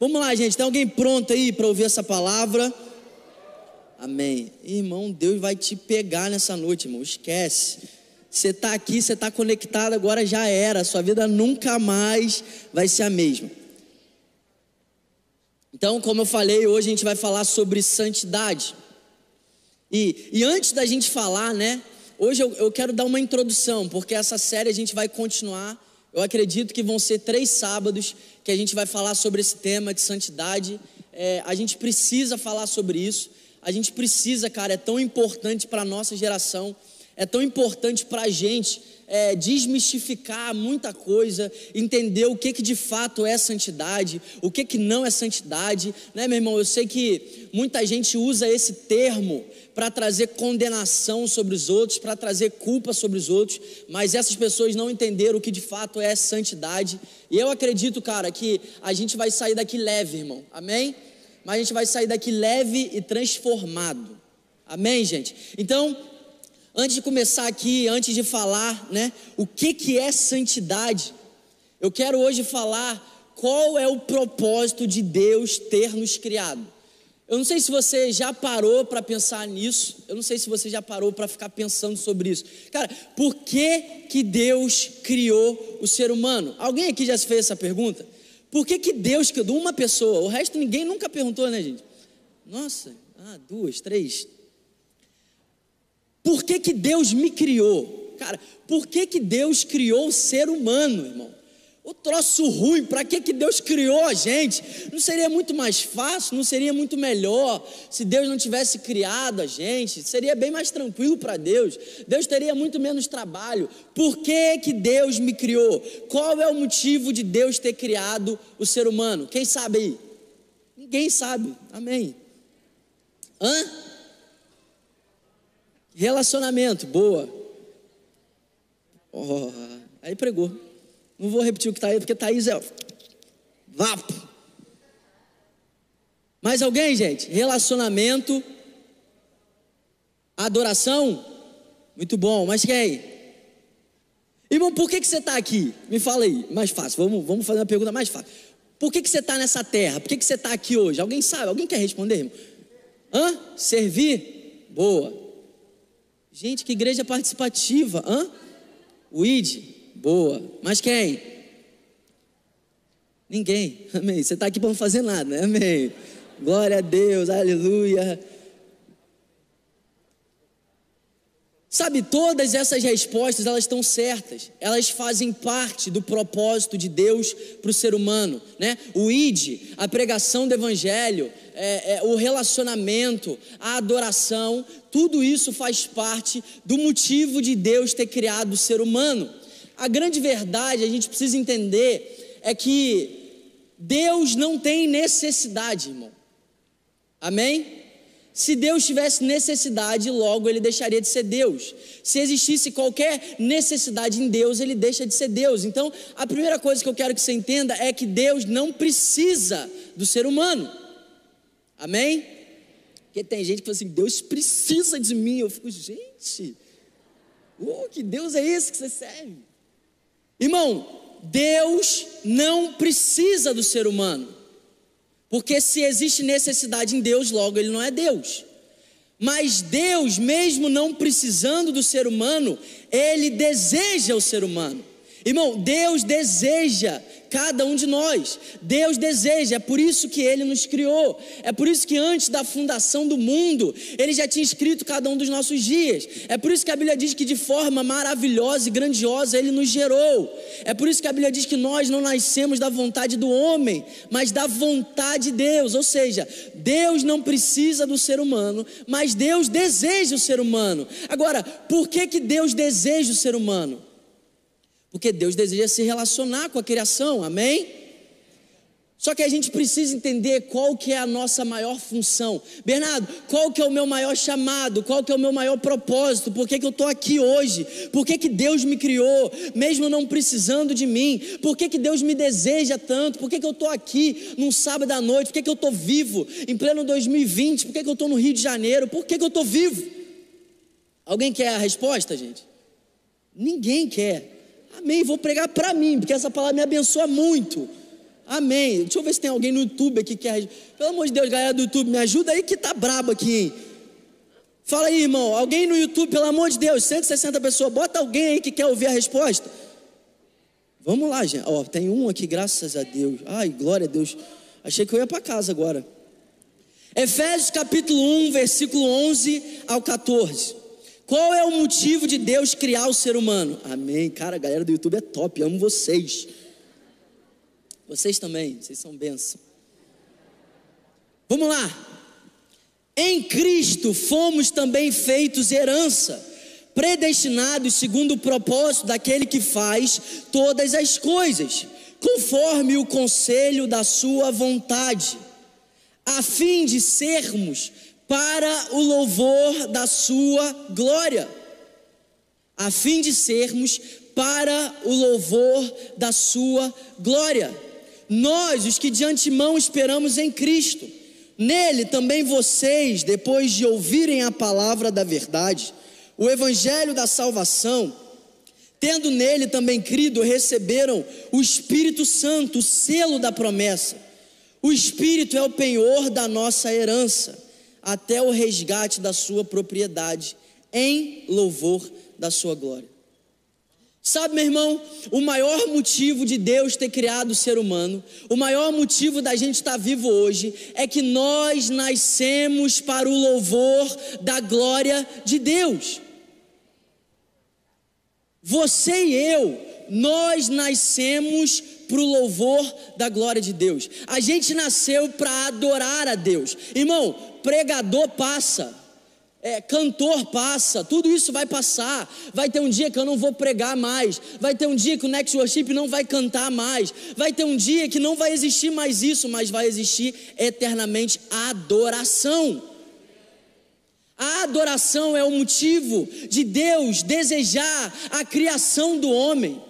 Vamos lá, gente. Tem alguém pronto aí para ouvir essa palavra? Amém. Irmão, Deus vai te pegar nessa noite, irmão. Esquece. Você está aqui, você está conectado, agora já era. Sua vida nunca mais vai ser a mesma. Então, como eu falei, hoje a gente vai falar sobre santidade. E, e antes da gente falar, né? Hoje eu, eu quero dar uma introdução, porque essa série a gente vai continuar. Eu acredito que vão ser três sábados que a gente vai falar sobre esse tema de santidade. É, a gente precisa falar sobre isso. A gente precisa, cara, é tão importante para a nossa geração, é tão importante para a gente é, desmistificar muita coisa, entender o que, que de fato é santidade, o que, que não é santidade, né, meu irmão? Eu sei que muita gente usa esse termo para trazer condenação sobre os outros, para trazer culpa sobre os outros, mas essas pessoas não entenderam o que de fato é santidade. E eu acredito, cara, que a gente vai sair daqui leve, irmão. Amém? Mas a gente vai sair daqui leve e transformado. Amém, gente? Então, Antes de começar aqui, antes de falar, né, o que que é santidade, eu quero hoje falar qual é o propósito de Deus ter nos criado. Eu não sei se você já parou para pensar nisso, eu não sei se você já parou para ficar pensando sobre isso. Cara, por que que Deus criou o ser humano? Alguém aqui já se fez essa pergunta? Por que que Deus criou uma pessoa? O resto ninguém nunca perguntou, né, gente? Nossa, ah, duas, três, por que, que Deus me criou? Cara, por que, que Deus criou o ser humano, irmão? O troço ruim, para que, que Deus criou a gente? Não seria muito mais fácil, não seria muito melhor se Deus não tivesse criado a gente? Seria bem mais tranquilo para Deus. Deus teria muito menos trabalho. Por que, que Deus me criou? Qual é o motivo de Deus ter criado o ser humano? Quem sabe aí? Ninguém sabe. Amém. Hã? Relacionamento, boa. Oh, aí pregou. Não vou repetir o que está aí, porque Thaís é. Vapo. Mais alguém, gente? Relacionamento. Adoração. Muito bom. Mas quem? Irmão, por que, que você está aqui? Me fala aí, mais fácil. Vamos, vamos fazer uma pergunta mais fácil. Por que, que você está nessa terra? Por que, que você está aqui hoje? Alguém sabe? Alguém quer responder, irmão? Hã? Servir? Boa. Gente, que igreja participativa, hã? O ID, boa. Mas quem? Ninguém, amém. Você está aqui para não fazer nada, né? Amém. Glória a Deus, aleluia. Sabe, todas essas respostas, elas estão certas. Elas fazem parte do propósito de Deus para o ser humano, né? O ID, a pregação do evangelho, é, é, o relacionamento, a adoração, tudo isso faz parte do motivo de Deus ter criado o ser humano. A grande verdade, a gente precisa entender, é que Deus não tem necessidade, irmão. Amém? Se Deus tivesse necessidade, logo ele deixaria de ser Deus. Se existisse qualquer necessidade em Deus, ele deixa de ser Deus. Então, a primeira coisa que eu quero que você entenda é que Deus não precisa do ser humano. Amém? Porque tem gente que fala assim: Deus precisa de mim. Eu fico, gente, oh, que Deus é esse que você serve? Irmão, Deus não precisa do ser humano. Porque se existe necessidade em Deus, logo ele não é Deus. Mas Deus, mesmo não precisando do ser humano, ele deseja o ser humano. Irmão, Deus deseja cada um de nós. Deus deseja, é por isso que Ele nos criou. É por isso que antes da fundação do mundo, Ele já tinha escrito cada um dos nossos dias. É por isso que a Bíblia diz que de forma maravilhosa e grandiosa Ele nos gerou. É por isso que a Bíblia diz que nós não nascemos da vontade do homem, mas da vontade de Deus. Ou seja, Deus não precisa do ser humano, mas Deus deseja o ser humano. Agora, por que, que Deus deseja o ser humano? Porque Deus deseja se relacionar com a criação, amém? Só que a gente precisa entender qual que é a nossa maior função. Bernardo, qual que é o meu maior chamado? Qual que é o meu maior propósito? Por que, que eu estou aqui hoje? Por que, que Deus me criou, mesmo não precisando de mim? Por que, que Deus me deseja tanto? Por que, que eu estou aqui num sábado à noite? Por que, que eu estou vivo em pleno 2020? Por que, que eu estou no Rio de Janeiro? Por que, que eu estou vivo? Alguém quer a resposta, gente? Ninguém quer. Amém. Vou pregar para mim, porque essa palavra me abençoa muito. Amém. Deixa eu ver se tem alguém no YouTube aqui que quer. Pelo amor de Deus, galera do YouTube, me ajuda aí que tá brabo aqui, hein? Fala aí, irmão. Alguém no YouTube, pelo amor de Deus, 160 pessoas, bota alguém aí que quer ouvir a resposta. Vamos lá, gente. Ó, tem um aqui, graças a Deus. Ai, glória a Deus. Achei que eu ia para casa agora. Efésios capítulo 1, versículo 11 ao 14. Qual é o motivo de Deus criar o ser humano? Amém. Cara, a galera do YouTube é top, amo vocês. Vocês também, vocês são bênção. Vamos lá. Em Cristo fomos também feitos herança, predestinados segundo o propósito daquele que faz todas as coisas, conforme o conselho da Sua vontade, a fim de sermos para o louvor da Sua glória. A fim de sermos para o louvor da Sua glória. Nós, os que de antemão esperamos em Cristo, Nele também vocês, depois de ouvirem a palavra da verdade, o evangelho da salvação, tendo nele também crido, receberam o Espírito Santo, o selo da promessa. O Espírito é o penhor da nossa herança, até o resgate da sua propriedade, em louvor da sua glória. Sabe, meu irmão, o maior motivo de Deus ter criado o ser humano, o maior motivo da gente estar vivo hoje, é que nós nascemos para o louvor da glória de Deus. Você e eu, nós nascemos para o louvor da glória de Deus. A gente nasceu para adorar a Deus. Irmão, pregador passa, é, cantor passa, tudo isso vai passar. Vai ter um dia que eu não vou pregar mais. Vai ter um dia que o Next Worship não vai cantar mais. Vai ter um dia que não vai existir mais isso, mas vai existir eternamente a adoração. A adoração é o motivo de Deus desejar a criação do homem.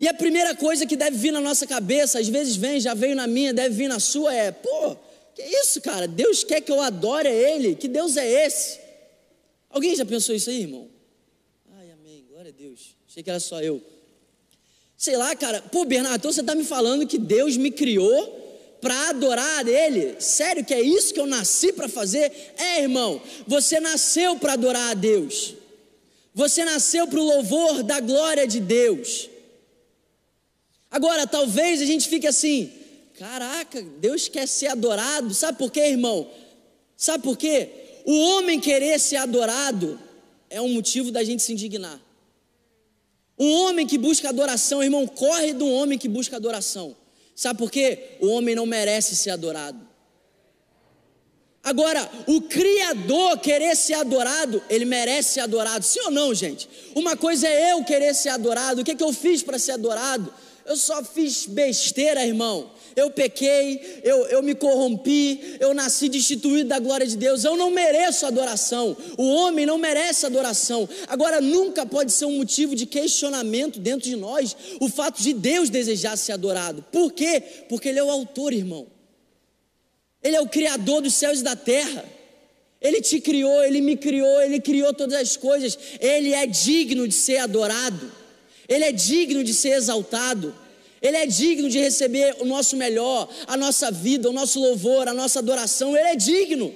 E a primeira coisa que deve vir na nossa cabeça, às vezes vem, já veio na minha, deve vir na sua, é: pô, que isso, cara? Deus quer que eu adore a Ele. Que Deus é esse? Alguém já pensou isso aí, irmão? Ai, amém. Glória a Deus. Achei que era só eu. Sei lá, cara. Pô, Bernardo, então você está me falando que Deus me criou para adorar Ele? Sério que é isso que eu nasci para fazer? É, irmão. Você nasceu para adorar a Deus. Você nasceu para o louvor da glória de Deus. Agora, talvez a gente fique assim, Caraca, Deus quer ser adorado. Sabe por quê, irmão? Sabe por quê? O homem querer ser adorado é um motivo da gente se indignar. Um homem que busca adoração, irmão, corre do homem que busca adoração. Sabe por quê? O homem não merece ser adorado. Agora, o Criador querer ser adorado, ele merece ser adorado, sim ou não, gente? Uma coisa é eu querer ser adorado, o que, é que eu fiz para ser adorado? Eu só fiz besteira, irmão eu pequei, eu, eu me corrompi, eu nasci destituído da glória de Deus, eu não mereço adoração, o homem não merece adoração. Agora, nunca pode ser um motivo de questionamento dentro de nós o fato de Deus desejar ser adorado. Por quê? Porque Ele é o autor, irmão, Ele é o Criador dos céus e da terra. Ele te criou, Ele me criou, Ele criou todas as coisas. Ele é digno de ser adorado, Ele é digno de ser exaltado. Ele é digno de receber o nosso melhor, a nossa vida, o nosso louvor, a nossa adoração. Ele é digno.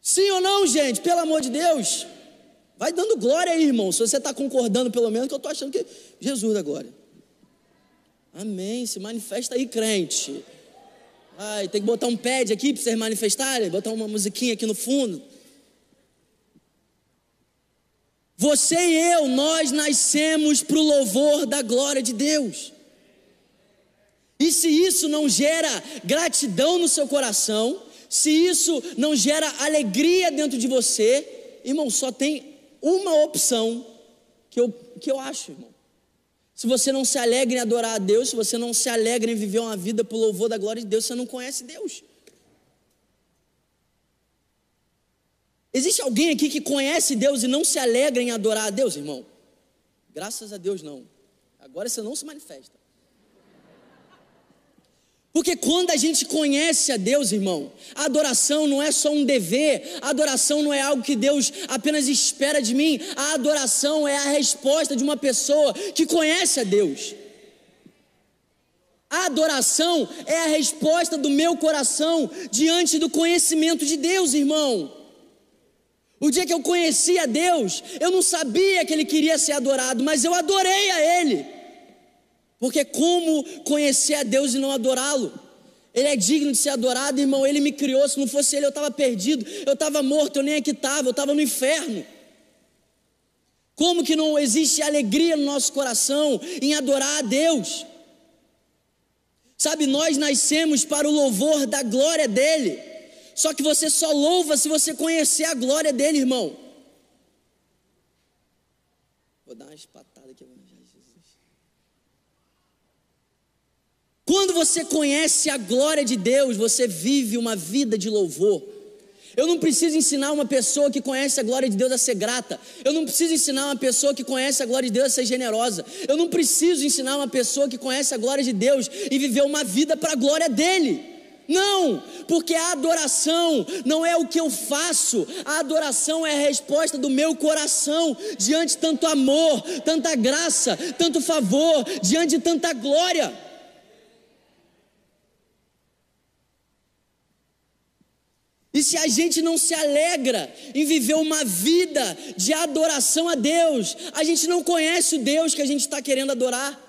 Sim ou não, gente? Pelo amor de Deus. Vai dando glória aí, irmão. Se você está concordando, pelo menos, que eu estou achando que Jesus da glória. Amém. Se manifesta aí, crente. Ai, tem que botar um pad aqui para vocês manifestarem, botar uma musiquinha aqui no fundo. Você e eu, nós nascemos para o louvor da glória de Deus. E se isso não gera gratidão no seu coração, se isso não gera alegria dentro de você, irmão, só tem uma opção que eu, que eu acho, irmão. Se você não se alegra em adorar a Deus, se você não se alegra em viver uma vida por louvor da glória de Deus, você não conhece Deus. Existe alguém aqui que conhece Deus e não se alegra em adorar a Deus, irmão? Graças a Deus, não. Agora você não se manifesta. Porque quando a gente conhece a Deus, irmão, a adoração não é só um dever, a adoração não é algo que Deus apenas espera de mim, a adoração é a resposta de uma pessoa que conhece a Deus. A adoração é a resposta do meu coração diante do conhecimento de Deus, irmão. O dia que eu conheci a Deus, eu não sabia que Ele queria ser adorado, mas eu adorei a Ele. Porque como conhecer a Deus e não adorá-lo? Ele é digno de ser adorado, irmão. Ele me criou. Se não fosse Ele, eu estava perdido, eu estava morto, eu nem aqui estava, eu estava no inferno. Como que não existe alegria no nosso coração em adorar a Deus? Sabe, nós nascemos para o louvor da glória dEle. Só que você só louva se você conhecer a glória dEle, irmão. Vou dar uma espatada aqui, Jesus. Quando você conhece a glória de Deus, você vive uma vida de louvor. Eu não preciso ensinar uma pessoa que conhece a glória de Deus a ser grata. Eu não preciso ensinar uma pessoa que conhece a glória de Deus a ser generosa. Eu não preciso ensinar uma pessoa que conhece a glória de Deus e viver uma vida para a glória dele. Não, porque a adoração não é o que eu faço, a adoração é a resposta do meu coração diante tanto amor, tanta graça, tanto favor, diante de tanta glória. E se a gente não se alegra em viver uma vida de adoração a Deus, a gente não conhece o Deus que a gente está querendo adorar.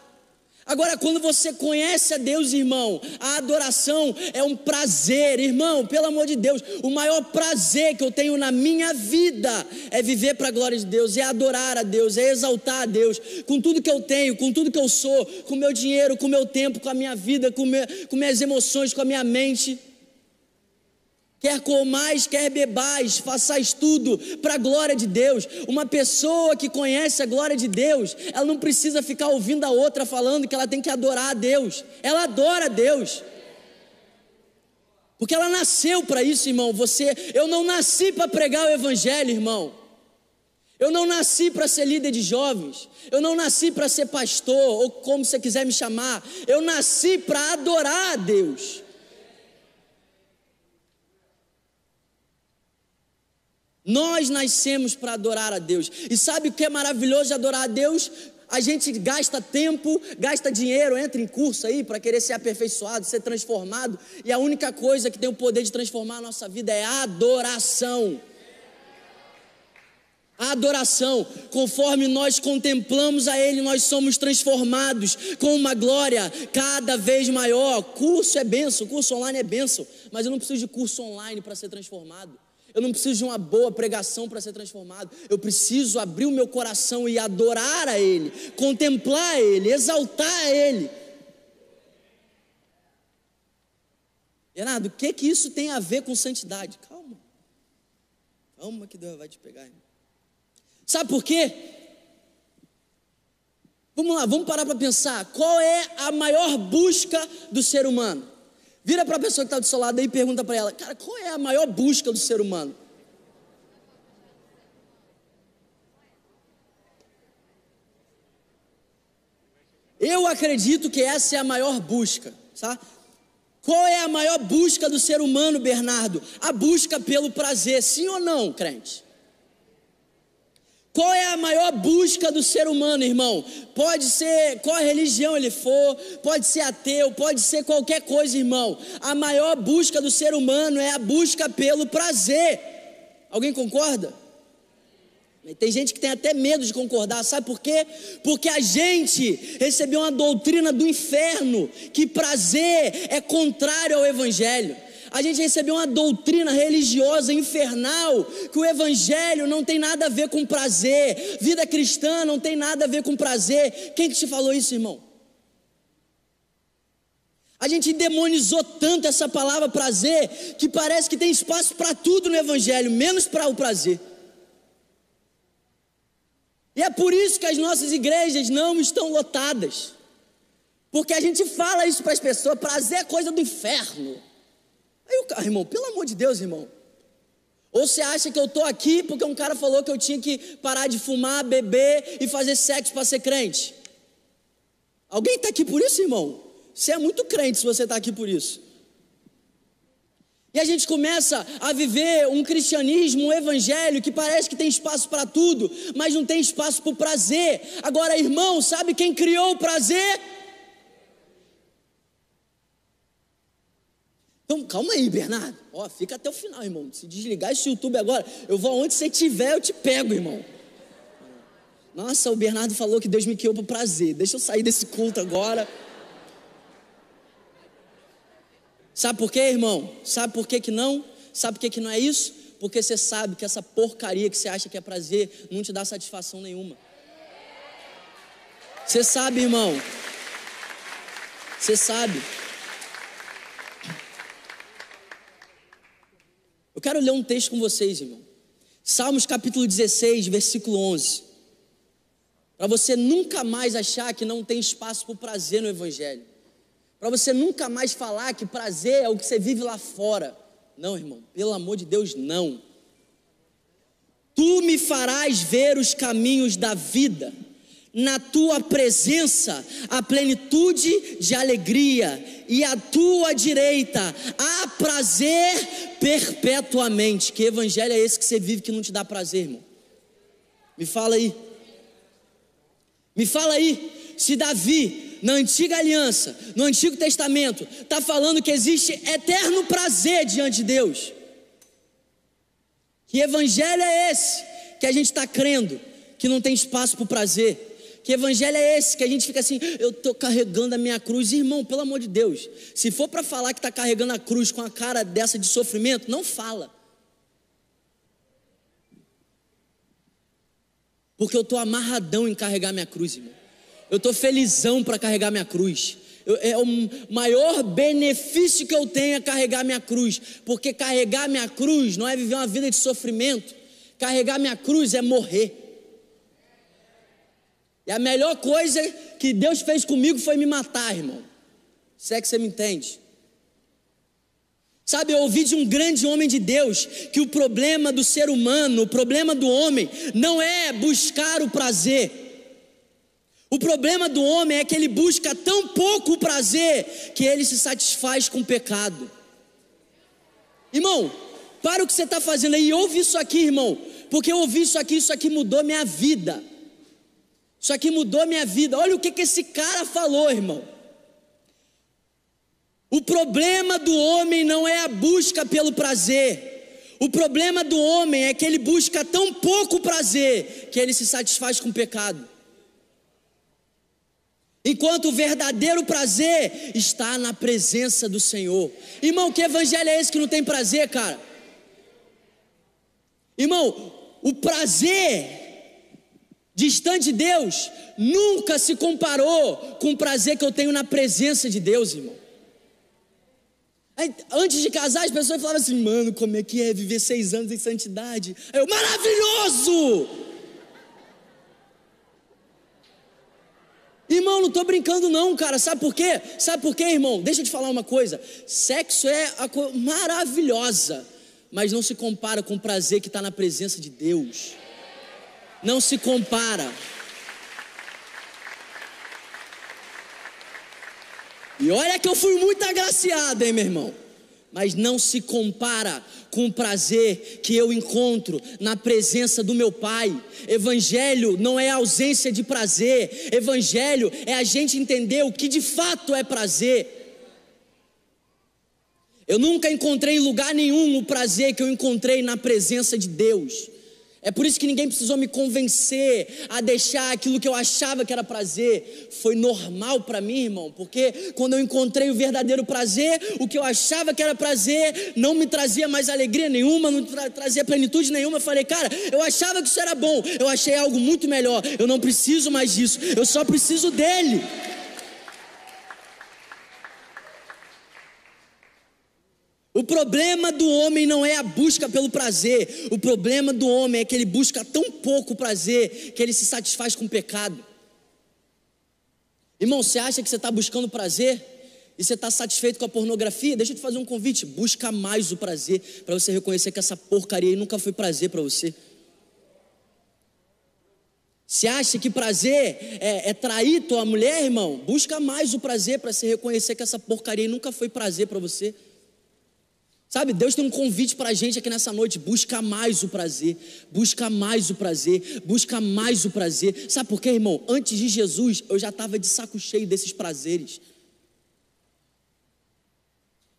Agora, quando você conhece a Deus, irmão, a adoração é um prazer, irmão, pelo amor de Deus, o maior prazer que eu tenho na minha vida é viver para a glória de Deus, é adorar a Deus, é exaltar a Deus, com tudo que eu tenho, com tudo que eu sou, com meu dinheiro, com meu tempo, com a minha vida, com, meu, com minhas emoções, com a minha mente. Quer comais, quer bebais, façais tudo para a glória de Deus. Uma pessoa que conhece a glória de Deus, ela não precisa ficar ouvindo a outra falando que ela tem que adorar a Deus. Ela adora a Deus. Porque ela nasceu para isso, irmão. Você, eu não nasci para pregar o evangelho, irmão. Eu não nasci para ser líder de jovens. Eu não nasci para ser pastor ou como você quiser me chamar. Eu nasci para adorar a Deus. Nós nascemos para adorar a Deus. E sabe o que é maravilhoso de adorar a Deus? A gente gasta tempo, gasta dinheiro, entra em curso aí para querer ser aperfeiçoado, ser transformado, e a única coisa que tem o poder de transformar a nossa vida é a adoração. A adoração, conforme nós contemplamos a Ele, nós somos transformados com uma glória cada vez maior. Curso é benção, curso online é benção, mas eu não preciso de curso online para ser transformado. Eu não preciso de uma boa pregação para ser transformado. Eu preciso abrir o meu coração e adorar a Ele, contemplar a Ele, exaltar a Ele. Renato, o que que isso tem a ver com santidade? Calma. Calma que Deus vai te pegar. Sabe por quê? Vamos lá, vamos parar para pensar. Qual é a maior busca do ser humano? Vira para a pessoa que está do seu lado e pergunta para ela: Cara, qual é a maior busca do ser humano? Eu acredito que essa é a maior busca, tá? Qual é a maior busca do ser humano, Bernardo? A busca pelo prazer, sim ou não, crente? Qual é a maior busca do ser humano, irmão? Pode ser qual religião ele for, pode ser ateu, pode ser qualquer coisa, irmão. A maior busca do ser humano é a busca pelo prazer. Alguém concorda? Tem gente que tem até medo de concordar, sabe por quê? Porque a gente recebeu uma doutrina do inferno que prazer é contrário ao evangelho a gente recebeu uma doutrina religiosa infernal, que o evangelho não tem nada a ver com prazer, vida cristã não tem nada a ver com prazer. Quem que te falou isso, irmão? A gente demonizou tanto essa palavra prazer que parece que tem espaço para tudo no evangelho, menos para o prazer. E é por isso que as nossas igrejas não estão lotadas. Porque a gente fala isso para as pessoas, prazer é coisa do inferno. Aí o cara, irmão, pelo amor de Deus, irmão. Ou você acha que eu estou aqui porque um cara falou que eu tinha que parar de fumar, beber e fazer sexo para ser crente? Alguém está aqui por isso, irmão? Você é muito crente se você está aqui por isso. E a gente começa a viver um cristianismo, um evangelho que parece que tem espaço para tudo, mas não tem espaço para o prazer. Agora, irmão, sabe quem criou o prazer? Então, calma aí, Bernardo. Ó, fica até o final, irmão. Se desligar esse YouTube agora, eu vou aonde você estiver, eu te pego, irmão. Nossa, o Bernardo falou que Deus me criou para prazer. Deixa eu sair desse culto agora. Sabe por quê, irmão? Sabe por quê que não? Sabe por quê que não é isso? Porque você sabe que essa porcaria que você acha que é prazer não te dá satisfação nenhuma. Você sabe, irmão. Você sabe. Quero ler um texto com vocês, irmão. Salmos capítulo 16, versículo 11. Para você nunca mais achar que não tem espaço para o prazer no Evangelho. Para você nunca mais falar que prazer é o que você vive lá fora. Não, irmão, pelo amor de Deus, não. Tu me farás ver os caminhos da vida, na tua presença a plenitude de alegria, e à tua direita há prazer perpetuamente. Que evangelho é esse que você vive que não te dá prazer, irmão? Me fala aí. Me fala aí, se Davi, na antiga aliança, no Antigo Testamento, está falando que existe eterno prazer diante de Deus. Que evangelho é esse que a gente está crendo que não tem espaço para o prazer? Que evangelho é esse que a gente fica assim, eu estou carregando a minha cruz, irmão, pelo amor de Deus. Se for para falar que está carregando a cruz com a cara dessa de sofrimento, não fala. Porque eu estou amarradão em carregar minha cruz, irmão. Eu estou felizão para carregar minha cruz. Eu, é o maior benefício que eu tenho é carregar minha cruz. Porque carregar minha cruz não é viver uma vida de sofrimento. Carregar minha cruz é morrer. E a melhor coisa que Deus fez comigo foi me matar, irmão. Se é que você me entende. Sabe, eu ouvi de um grande homem de Deus que o problema do ser humano, o problema do homem, não é buscar o prazer. O problema do homem é que ele busca tão pouco o prazer que ele se satisfaz com o pecado. Irmão, para o que você está fazendo aí, ouve isso aqui, irmão, porque eu ouvi isso aqui, isso aqui mudou minha vida. Isso aqui mudou minha vida. Olha o que, que esse cara falou, irmão. O problema do homem não é a busca pelo prazer. O problema do homem é que ele busca tão pouco prazer que ele se satisfaz com o pecado. Enquanto o verdadeiro prazer está na presença do Senhor. Irmão, que evangelho é esse que não tem prazer, cara? Irmão, o prazer distante de Deus nunca se comparou com o prazer que eu tenho na presença de Deus, irmão. Antes de casar, as pessoas falavam assim: mano, como é que é viver seis anos em santidade? Aí eu, maravilhoso! Irmão, não estou brincando, não, cara. Sabe por quê? Sabe por quê, irmão? Deixa eu te falar uma coisa: sexo é a coisa maravilhosa, mas não se compara com o prazer que está na presença de Deus. Não se compara. E olha que eu fui muito agraciado, hein, meu irmão? Mas não se compara com o prazer que eu encontro na presença do meu Pai. Evangelho não é ausência de prazer, evangelho é a gente entender o que de fato é prazer. Eu nunca encontrei em lugar nenhum o prazer que eu encontrei na presença de Deus. É por isso que ninguém precisou me convencer a deixar aquilo que eu achava que era prazer. Foi normal para mim, irmão, porque quando eu encontrei o verdadeiro prazer, o que eu achava que era prazer não me trazia mais alegria nenhuma, não tra trazia plenitude nenhuma. Eu falei, cara, eu achava que isso era bom, eu achei algo muito melhor. Eu não preciso mais disso, eu só preciso dele. O problema do homem não é a busca pelo prazer, o problema do homem é que ele busca tão pouco prazer que ele se satisfaz com o pecado. Irmão, você acha que você está buscando prazer e você está satisfeito com a pornografia? Deixa eu te fazer um convite: busca mais o prazer para você reconhecer que essa porcaria aí nunca foi prazer para você. Se acha que prazer é, é trair tua mulher, irmão? Busca mais o prazer para você reconhecer que essa porcaria nunca foi prazer para você. Sabe, Deus tem um convite para a gente aqui nessa noite: busca mais o prazer, busca mais o prazer, busca mais o prazer. Sabe por quê, irmão? Antes de Jesus, eu já estava de saco cheio desses prazeres.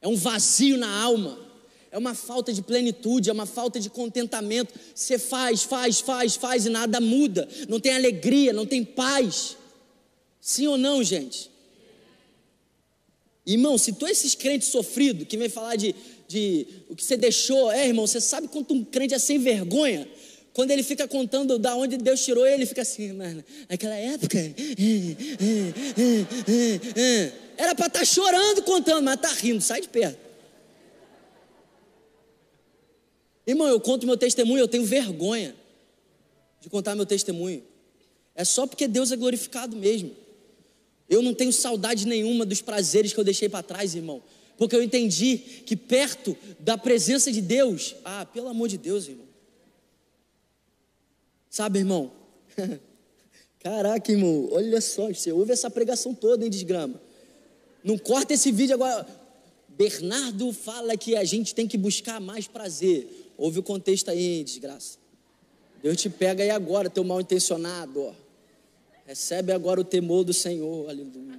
é um vazio na alma, é uma falta de plenitude, é uma falta de contentamento. Você faz, faz, faz, faz e nada muda, não tem alegria, não tem paz. Sim ou não, gente? Irmão, se tu é esses crentes sofridos que vem falar de, de o que você deixou, é irmão, você sabe quanto um crente é sem vergonha? Quando ele fica contando da onde Deus tirou ele, fica assim, mano, naquela época. Era para estar tá chorando contando, mas está rindo, sai de perto. Irmão, eu conto meu testemunho, eu tenho vergonha de contar meu testemunho. É só porque Deus é glorificado mesmo. Eu não tenho saudade nenhuma dos prazeres que eu deixei para trás, irmão. Porque eu entendi que perto da presença de Deus, ah, pelo amor de Deus, irmão. Sabe, irmão? Caraca, irmão, olha só, você ouve essa pregação toda em desgrama. Não corta esse vídeo agora. Bernardo fala que a gente tem que buscar mais prazer. Ouve o contexto aí, desgraça. Deus te pega aí agora, teu mal intencionado, ó. Recebe agora o temor do Senhor, aleluia.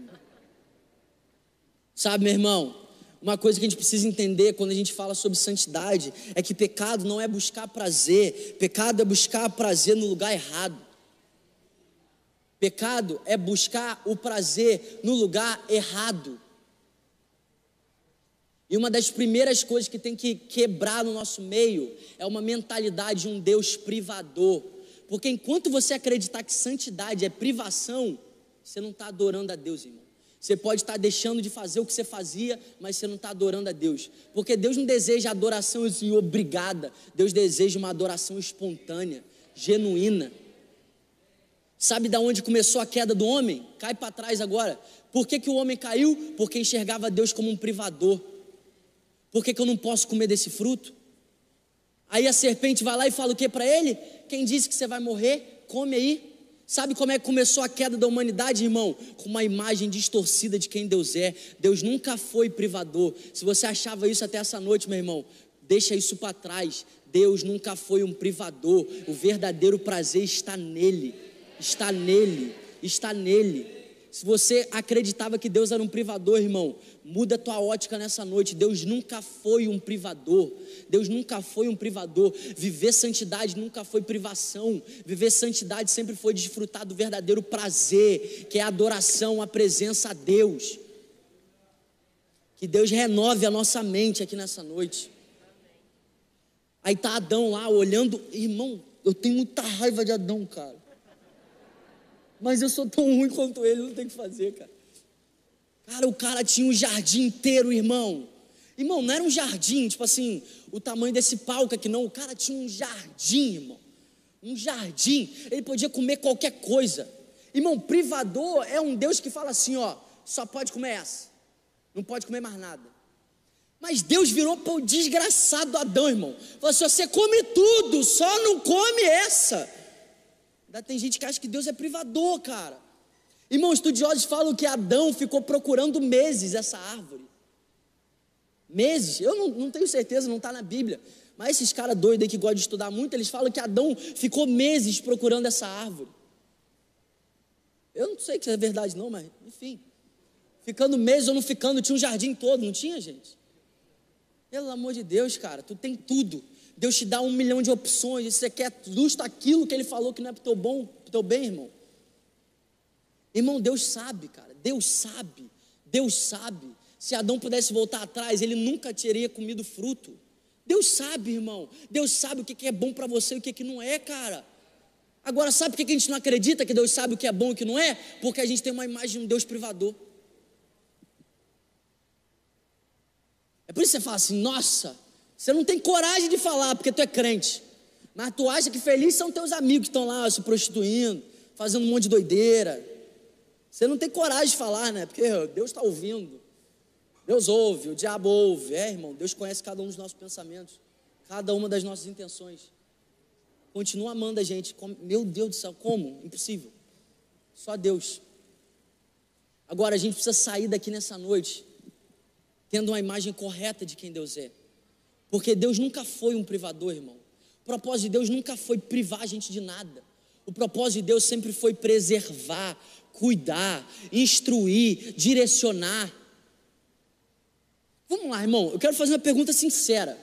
Sabe, meu irmão, uma coisa que a gente precisa entender quando a gente fala sobre santidade é que pecado não é buscar prazer, pecado é buscar prazer no lugar errado. Pecado é buscar o prazer no lugar errado. E uma das primeiras coisas que tem que quebrar no nosso meio é uma mentalidade de um Deus privador. Porque enquanto você acreditar que santidade é privação, você não está adorando a Deus, irmão. Você pode estar deixando de fazer o que você fazia, mas você não está adorando a Deus. Porque Deus não deseja adoração assim, obrigada. Deus deseja uma adoração espontânea, genuína. Sabe da onde começou a queda do homem? Cai para trás agora. Por que, que o homem caiu? Porque enxergava Deus como um privador. Por que, que eu não posso comer desse fruto? Aí a serpente vai lá e fala o que para ele? Quem disse que você vai morrer? Come aí. Sabe como é que começou a queda da humanidade, irmão? Com uma imagem distorcida de quem Deus é. Deus nunca foi privador. Se você achava isso até essa noite, meu irmão, deixa isso para trás. Deus nunca foi um privador. O verdadeiro prazer está nele. Está nele. Está nele. Se você acreditava que Deus era um privador, irmão, muda a tua ótica nessa noite. Deus nunca foi um privador. Deus nunca foi um privador. Viver santidade nunca foi privação. Viver santidade sempre foi desfrutar do verdadeiro prazer, que é a adoração, a presença a Deus. Que Deus renove a nossa mente aqui nessa noite. Aí tá Adão lá olhando, irmão, eu tenho muita raiva de Adão, cara. Mas eu sou tão ruim quanto ele, não tem o que fazer, cara. Cara, o cara tinha um jardim inteiro, irmão. Irmão, não era um jardim, tipo assim, o tamanho desse palco aqui, não. O cara tinha um jardim, irmão. Um jardim. Ele podia comer qualquer coisa. Irmão, privador é um Deus que fala assim: ó, só pode comer essa. Não pode comer mais nada. Mas Deus virou para o desgraçado Adão, irmão. Falou assim: você come tudo, só não come essa. Tem gente que acha que Deus é privador, cara. Irmãos, estudiosos falam que Adão ficou procurando meses essa árvore. Meses, eu não, não tenho certeza, não está na Bíblia. Mas esses caras doidos aí que gostam de estudar muito, eles falam que Adão ficou meses procurando essa árvore. Eu não sei se é verdade, não, mas enfim. Ficando meses ou não ficando, tinha um jardim todo, não tinha, gente? Pelo amor de Deus, cara, tu tem tudo. Deus te dá um milhão de opções, você quer justo aquilo que Ele falou que não é para o teu bom, para teu bem, irmão. Irmão, Deus sabe, cara, Deus sabe, Deus sabe. Se Adão pudesse voltar atrás, ele nunca teria comido fruto. Deus sabe, irmão. Deus sabe o que é bom para você e o que não é, cara. Agora, sabe por que a gente não acredita que Deus sabe o que é bom e o que não é? Porque a gente tem uma imagem de um Deus privador. É por isso que você fala assim: nossa, você não tem coragem de falar porque tu é crente. Mas tu acha que felizes são teus amigos que estão lá se prostituindo, fazendo um monte de doideira. Você não tem coragem de falar, né? Porque Deus está ouvindo. Deus ouve, o diabo ouve. É, irmão, Deus conhece cada um dos nossos pensamentos, cada uma das nossas intenções. Continua amando a gente. Meu Deus do céu, como? Impossível. Só Deus. Agora a gente precisa sair daqui nessa noite tendo uma imagem correta de quem Deus é. Porque Deus nunca foi um privador, irmão. O propósito de Deus nunca foi privar a gente de nada. O propósito de Deus sempre foi preservar, cuidar, instruir, direcionar. Vamos lá, irmão, eu quero fazer uma pergunta sincera.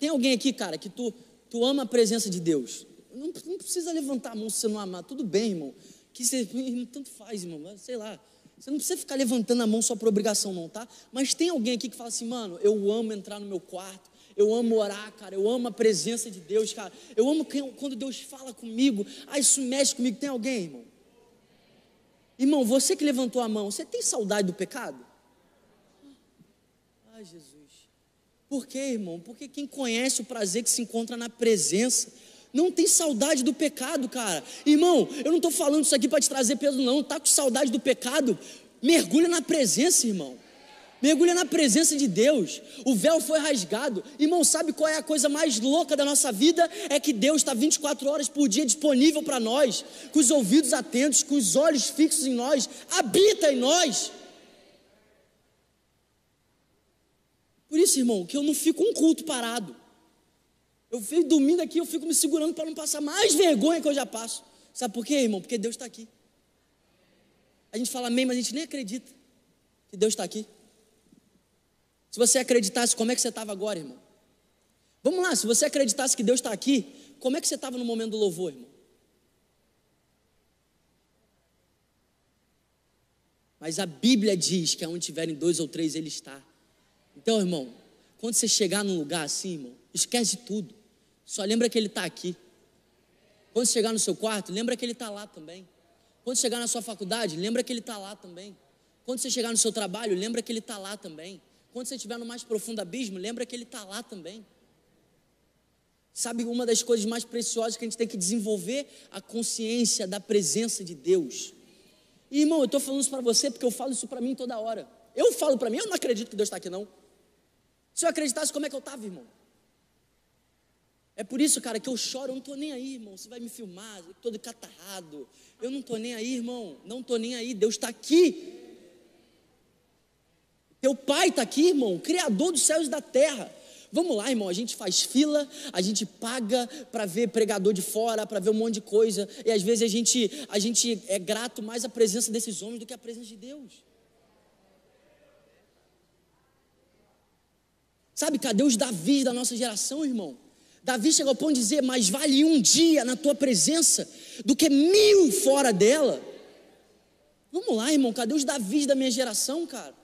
Tem alguém aqui, cara, que tu, tu ama a presença de Deus? Não, não precisa levantar a mão se você não amar, tudo bem, irmão. Que você, tanto faz, irmão, sei lá. Você não precisa ficar levantando a mão só por obrigação, não, tá? Mas tem alguém aqui que fala assim, mano, eu amo entrar no meu quarto, eu amo orar, cara, eu amo a presença de Deus, cara. Eu amo quando Deus fala comigo, ah, isso mexe comigo. Tem alguém, irmão? Irmão, você que levantou a mão, você tem saudade do pecado? Ai, Jesus. Por quê, irmão? Porque quem conhece o prazer que se encontra na presença, não tem saudade do pecado, cara. Irmão, eu não estou falando isso aqui para te trazer peso, não. Tá com saudade do pecado? Mergulha na presença, irmão. Mergulha na presença de Deus. O véu foi rasgado. Irmão, sabe qual é a coisa mais louca da nossa vida? É que Deus está 24 horas por dia disponível para nós, com os ouvidos atentos, com os olhos fixos em nós, habita em nós. Por isso, irmão, que eu não fico um culto parado. Eu fico domingo aqui, eu fico me segurando para não passar mais vergonha que eu já passo. Sabe por quê, irmão? Porque Deus está aqui. A gente fala amém, mas a gente nem acredita que Deus está aqui. Se você acreditasse, como é que você estava agora, irmão? Vamos lá, se você acreditasse que Deus está aqui, como é que você estava no momento do louvor, irmão? Mas a Bíblia diz que aonde tiverem dois ou três, Ele está. Então, irmão, quando você chegar num lugar assim, irmão, esquece tudo. Só lembra que Ele está aqui. Quando chegar no seu quarto, lembra que Ele está lá também. Quando chegar na sua faculdade, lembra que Ele está lá também. Quando você chegar no seu trabalho, lembra que Ele está lá também. Quando você estiver no mais profundo abismo, lembra que Ele está lá também. Sabe uma das coisas mais preciosas que a gente tem que desenvolver? A consciência da presença de Deus. E irmão, eu estou falando isso para você porque eu falo isso para mim toda hora. Eu falo para mim, eu não acredito que Deus está aqui não. Se eu acreditasse, como é que eu estava, irmão? É por isso, cara, que eu choro, eu não estou nem aí, irmão. Você vai me filmar, todo catarrado. Eu não estou nem aí, irmão. Não estou nem aí. Deus está aqui. Teu pai está aqui, irmão, Criador dos céus e da terra. Vamos lá, irmão, a gente faz fila, a gente paga para ver pregador de fora, para ver um monte de coisa, e às vezes a gente, a gente é grato mais à presença desses homens do que à presença de Deus. Sabe, cadê os Davis da nossa geração, irmão? Davi chegou ao ponto de dizer: Mais vale um dia na tua presença do que mil fora dela. Vamos lá, irmão, cadê os Davis da minha geração, cara?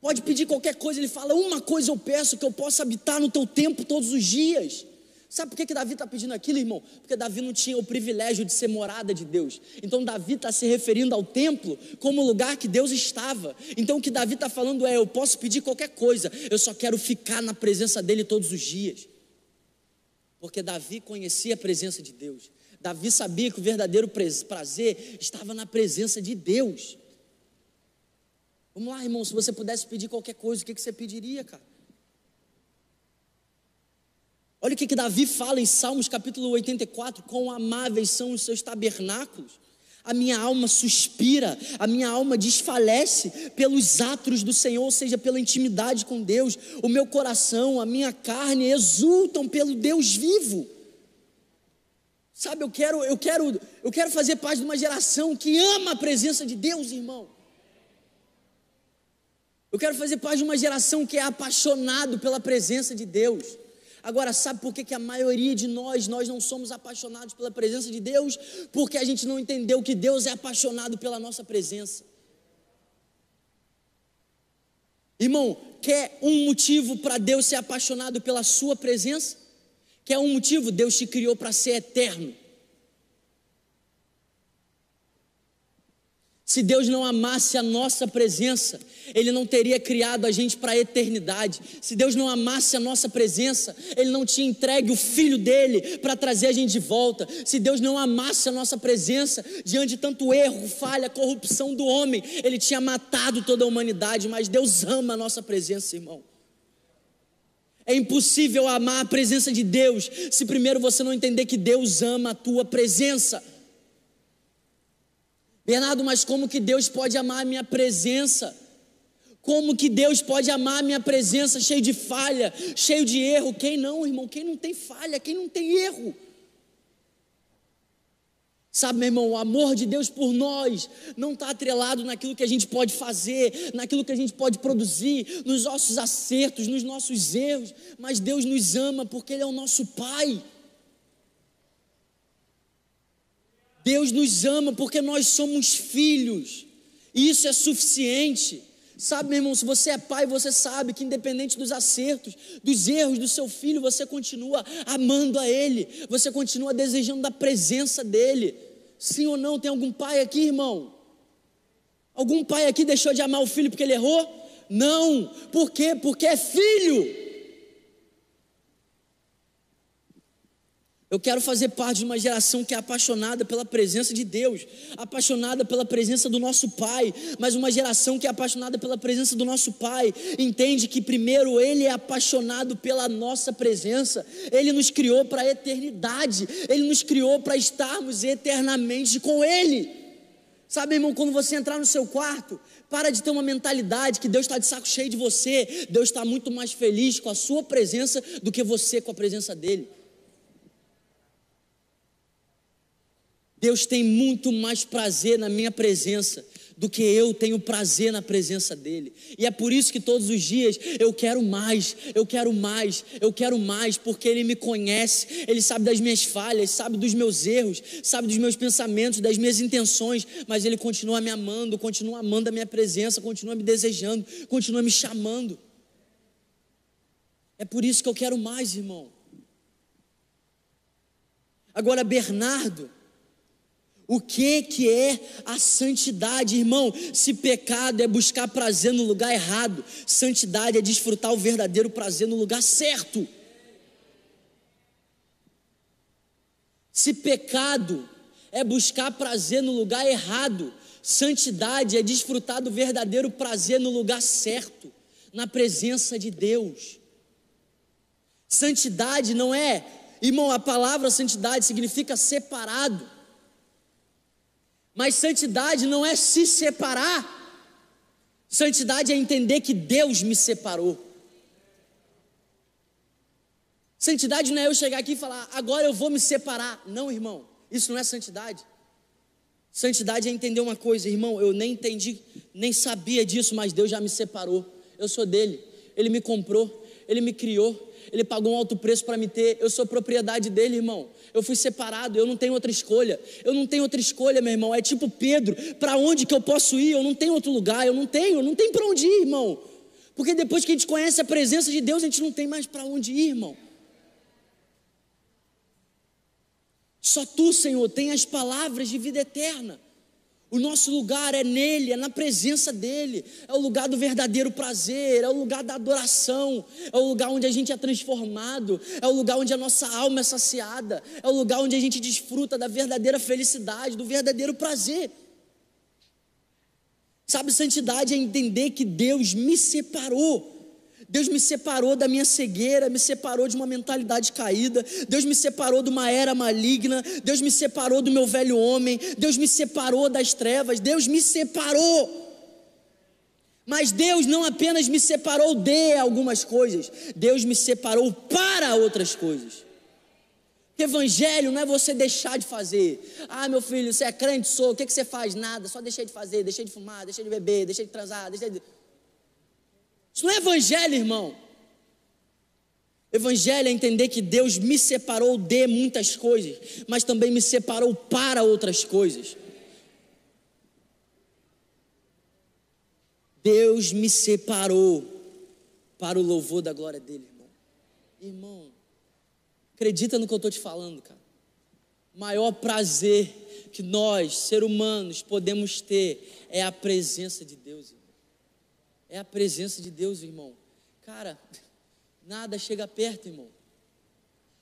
Pode pedir qualquer coisa, ele fala: Uma coisa eu peço, que eu possa habitar no teu tempo todos os dias. Sabe por que, que Davi está pedindo aquilo, irmão? Porque Davi não tinha o privilégio de ser morada de Deus. Então Davi está se referindo ao templo como lugar que Deus estava. Então o que Davi está falando é: eu posso pedir qualquer coisa, eu só quero ficar na presença dele todos os dias. Porque Davi conhecia a presença de Deus. Davi sabia que o verdadeiro prazer estava na presença de Deus. Vamos lá, irmão, se você pudesse pedir qualquer coisa, o que, que você pediria, cara? Olha o que, que Davi fala em Salmos capítulo 84: quão amáveis são os seus tabernáculos. A minha alma suspira, a minha alma desfalece pelos atos do Senhor, ou seja, pela intimidade com Deus. O meu coração, a minha carne exultam pelo Deus vivo. Sabe, eu quero, eu quero, eu quero fazer parte de uma geração que ama a presença de Deus, irmão. Eu quero fazer parte de uma geração que é apaixonado pela presença de Deus. Agora, sabe por que, que a maioria de nós, nós não somos apaixonados pela presença de Deus? Porque a gente não entendeu que Deus é apaixonado pela nossa presença. Irmão, quer um motivo para Deus ser apaixonado pela sua presença? Quer um motivo? Deus te criou para ser eterno. Se Deus não amasse a nossa presença, Ele não teria criado a gente para a eternidade. Se Deus não amasse a nossa presença, Ele não tinha entregue o Filho dele para trazer a gente de volta. Se Deus não amasse a nossa presença, diante de tanto erro, falha, corrupção do homem, Ele tinha matado toda a humanidade. Mas Deus ama a nossa presença, irmão. É impossível amar a presença de Deus se primeiro você não entender que Deus ama a tua presença. Bernardo, mas como que Deus pode amar a minha presença? Como que Deus pode amar a minha presença cheio de falha, cheio de erro? Quem não, irmão? Quem não tem falha? Quem não tem erro? Sabe, meu irmão, o amor de Deus por nós não está atrelado naquilo que a gente pode fazer, naquilo que a gente pode produzir, nos nossos acertos, nos nossos erros, mas Deus nos ama porque Ele é o nosso Pai. Deus nos ama porque nós somos filhos, e isso é suficiente. Sabe, meu irmão, se você é pai, você sabe que independente dos acertos, dos erros do seu filho, você continua amando a ele, você continua desejando da presença dele. Sim ou não? Tem algum pai aqui, irmão? Algum pai aqui deixou de amar o filho porque ele errou? Não. Por quê? Porque é filho. Eu quero fazer parte de uma geração que é apaixonada pela presença de Deus, apaixonada pela presença do nosso Pai, mas uma geração que é apaixonada pela presença do nosso Pai, entende que primeiro Ele é apaixonado pela nossa presença, Ele nos criou para a eternidade, Ele nos criou para estarmos eternamente com Ele. Sabe, irmão, quando você entrar no seu quarto, para de ter uma mentalidade que Deus está de saco cheio de você, Deus está muito mais feliz com a sua presença do que você com a presença dEle. Deus tem muito mais prazer na minha presença do que eu tenho prazer na presença dEle. E é por isso que todos os dias eu quero mais, eu quero mais, eu quero mais, porque Ele me conhece, Ele sabe das minhas falhas, sabe dos meus erros, sabe dos meus pensamentos, das minhas intenções, mas Ele continua me amando, continua amando a minha presença, continua me desejando, continua me chamando. É por isso que eu quero mais, irmão. Agora, Bernardo o que que é a santidade, irmão? Se pecado é buscar prazer no lugar errado, santidade é desfrutar o verdadeiro prazer no lugar certo. Se pecado é buscar prazer no lugar errado, santidade é desfrutar do verdadeiro prazer no lugar certo, na presença de Deus. Santidade não é, irmão, a palavra santidade significa separado. Mas santidade não é se separar. Santidade é entender que Deus me separou. Santidade não é eu chegar aqui e falar, agora eu vou me separar. Não, irmão, isso não é santidade. Santidade é entender uma coisa, irmão, eu nem entendi, nem sabia disso, mas Deus já me separou. Eu sou dele, ele me comprou, ele me criou, ele pagou um alto preço para me ter. Eu sou propriedade dele, irmão. Eu fui separado, eu não tenho outra escolha. Eu não tenho outra escolha, meu irmão. É tipo Pedro, para onde que eu posso ir? Eu não tenho outro lugar, eu não tenho, não tenho para onde ir, irmão. Porque depois que a gente conhece a presença de Deus, a gente não tem mais para onde ir, irmão. Só tu, Senhor, tem as palavras de vida eterna. O nosso lugar é nele, é na presença dele, é o lugar do verdadeiro prazer, é o lugar da adoração, é o lugar onde a gente é transformado, é o lugar onde a nossa alma é saciada, é o lugar onde a gente desfruta da verdadeira felicidade, do verdadeiro prazer. Sabe, santidade é entender que Deus me separou Deus me separou da minha cegueira, me separou de uma mentalidade caída, Deus me separou de uma era maligna, Deus me separou do meu velho homem, Deus me separou das trevas, Deus me separou. Mas Deus não apenas me separou de algumas coisas, Deus me separou para outras coisas. Evangelho não é você deixar de fazer. Ah, meu filho, você é crente, sou, o que, que você faz? Nada, só deixei de fazer, deixei de fumar, deixei de beber, deixei de transar, deixei de. Isso não é evangelho, irmão. Evangelho é entender que Deus me separou de muitas coisas, mas também me separou para outras coisas. Deus me separou para o louvor da glória dele, irmão. Irmão, acredita no que eu estou te falando, cara. Maior prazer que nós, seres humanos, podemos ter é a presença de Deus. Irmão é a presença de Deus, irmão. Cara, nada chega perto, irmão.